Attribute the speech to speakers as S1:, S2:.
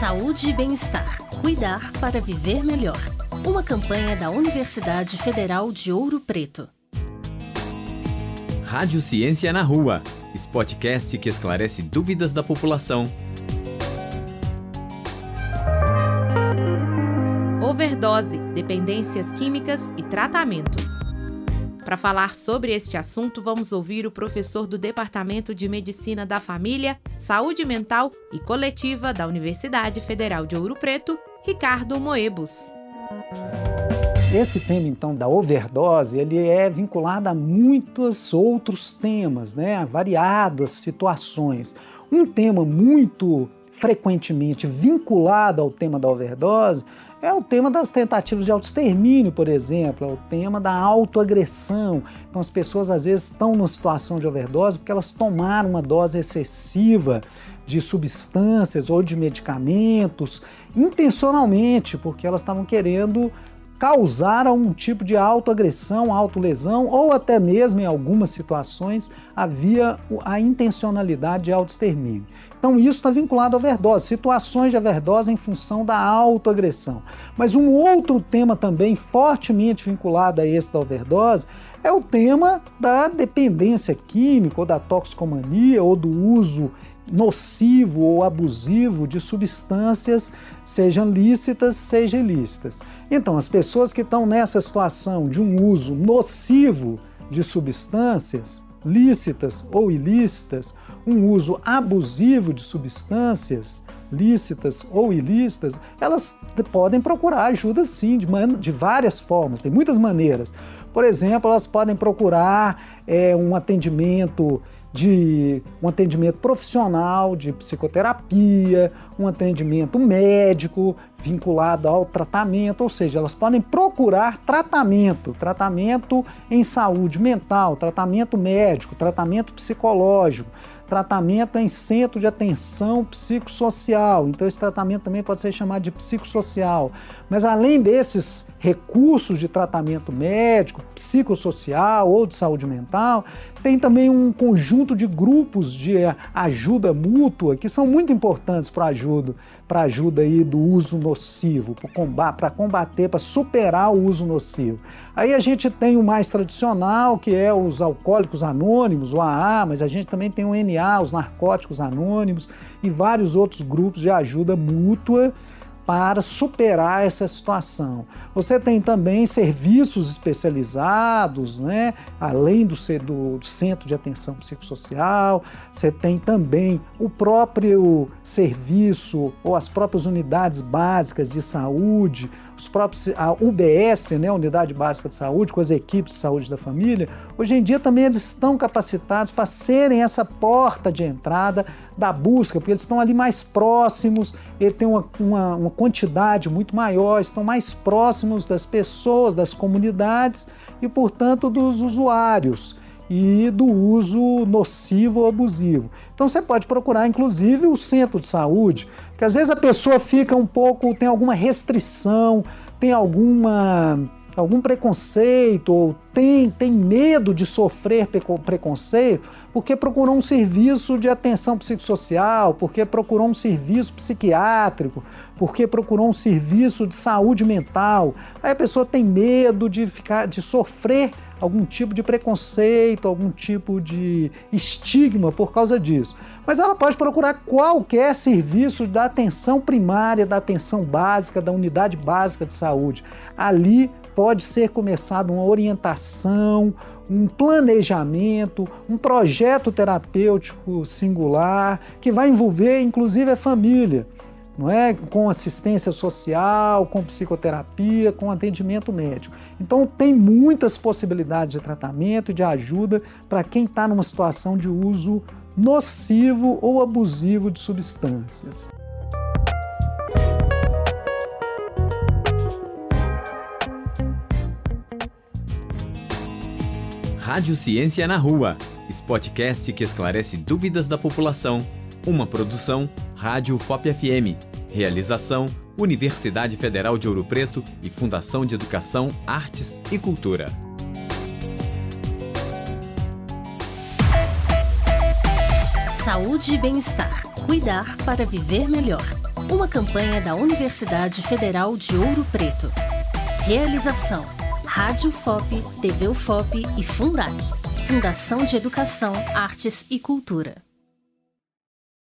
S1: Saúde e bem-estar. Cuidar para viver melhor. Uma campanha da Universidade Federal de Ouro Preto.
S2: Rádio Ciência na Rua. Spotcast que esclarece dúvidas da população.
S3: Overdose, dependências químicas e tratamentos. Para falar sobre este assunto, vamos ouvir o professor do Departamento de Medicina da Família, Saúde Mental e Coletiva da Universidade Federal de Ouro Preto, Ricardo Moebus.
S4: Esse tema, então, da overdose, ele é vinculado a muitos outros temas, né? a variadas situações. Um tema muito frequentemente vinculado ao tema da overdose é o tema das tentativas de autoextermínio, por exemplo, é o tema da autoagressão. Então, as pessoas às vezes estão numa situação de overdose porque elas tomaram uma dose excessiva de substâncias ou de medicamentos intencionalmente, porque elas estavam querendo causar algum tipo de autoagressão, autolesão ou até mesmo em algumas situações havia a intencionalidade de autoextermínio. Então isso está vinculado à overdose, situações de overdose em função da autoagressão. Mas um outro tema também fortemente vinculado a esse da overdose é o tema da dependência química ou da toxicomania ou do uso nocivo ou abusivo de substâncias, sejam lícitas, sejam ilícitas. Então, as pessoas que estão nessa situação de um uso nocivo de substâncias, lícitas ou ilícitas, um uso abusivo de substâncias lícitas ou ilícitas, elas podem procurar ajuda sim, de, de várias formas, tem muitas maneiras. Por exemplo, elas podem procurar é, um atendimento de um atendimento profissional, de psicoterapia, um atendimento médico vinculado ao tratamento, ou seja, elas podem procurar tratamento, tratamento em saúde mental, tratamento médico, tratamento psicológico, tratamento em centro de atenção psicossocial. Então, esse tratamento também pode ser chamado de psicossocial. Mas, além desses recursos de tratamento médico, psicossocial ou de saúde mental, tem também um conjunto de grupos de ajuda mútua que são muito importantes para ajuda, para ajuda aí do uso nocivo, para combater, para superar o uso nocivo. Aí a gente tem o mais tradicional, que é os alcoólicos anônimos, o AA, mas a gente também tem o NA, os narcóticos anônimos e vários outros grupos de ajuda mútua para superar essa situação. Você tem também serviços especializados, né? além do, do, Centro de Atenção Psicossocial, você tem também o próprio serviço ou as próprias unidades básicas de saúde, os próprios, a UBS, né, Unidade Básica de Saúde, com as equipes de saúde da família, hoje em dia também eles estão capacitados para serem essa porta de entrada da busca, porque eles estão ali mais próximos, ele tem uma, uma, uma quantidade muito maior, estão mais próximos das pessoas, das comunidades e, portanto, dos usuários e do uso nocivo ou abusivo. Então você pode procurar, inclusive, o centro de saúde, que às vezes a pessoa fica um pouco, tem alguma restrição, tem alguma algum preconceito ou tem, tem medo de sofrer preconceito porque procurou um serviço de atenção psicossocial, porque procurou um serviço psiquiátrico, porque procurou um serviço de saúde mental. Aí a pessoa tem medo de ficar de sofrer algum tipo de preconceito, algum tipo de estigma por causa disso. Mas ela pode procurar qualquer serviço da atenção primária, da atenção básica, da unidade básica de saúde. Ali pode ser começada uma orientação, um planejamento, um projeto terapêutico singular que vai envolver inclusive a família, não é? Com assistência social, com psicoterapia, com atendimento médico. Então tem muitas possibilidades de tratamento e de ajuda para quem está numa situação de uso nocivo ou abusivo de substâncias.
S2: Rádio Ciência na Rua, Spotcast que esclarece dúvidas da população. Uma produção Rádio FOP FM. Realização Universidade Federal de Ouro Preto e Fundação de Educação, Artes e Cultura.
S1: Saúde e bem-estar. Cuidar para viver melhor. uma campanha da Universidade Federal de Ouro Preto. Realização: Rádio FOP, TV UFOP e Fundac Fundação de Educação, Artes e Cultura.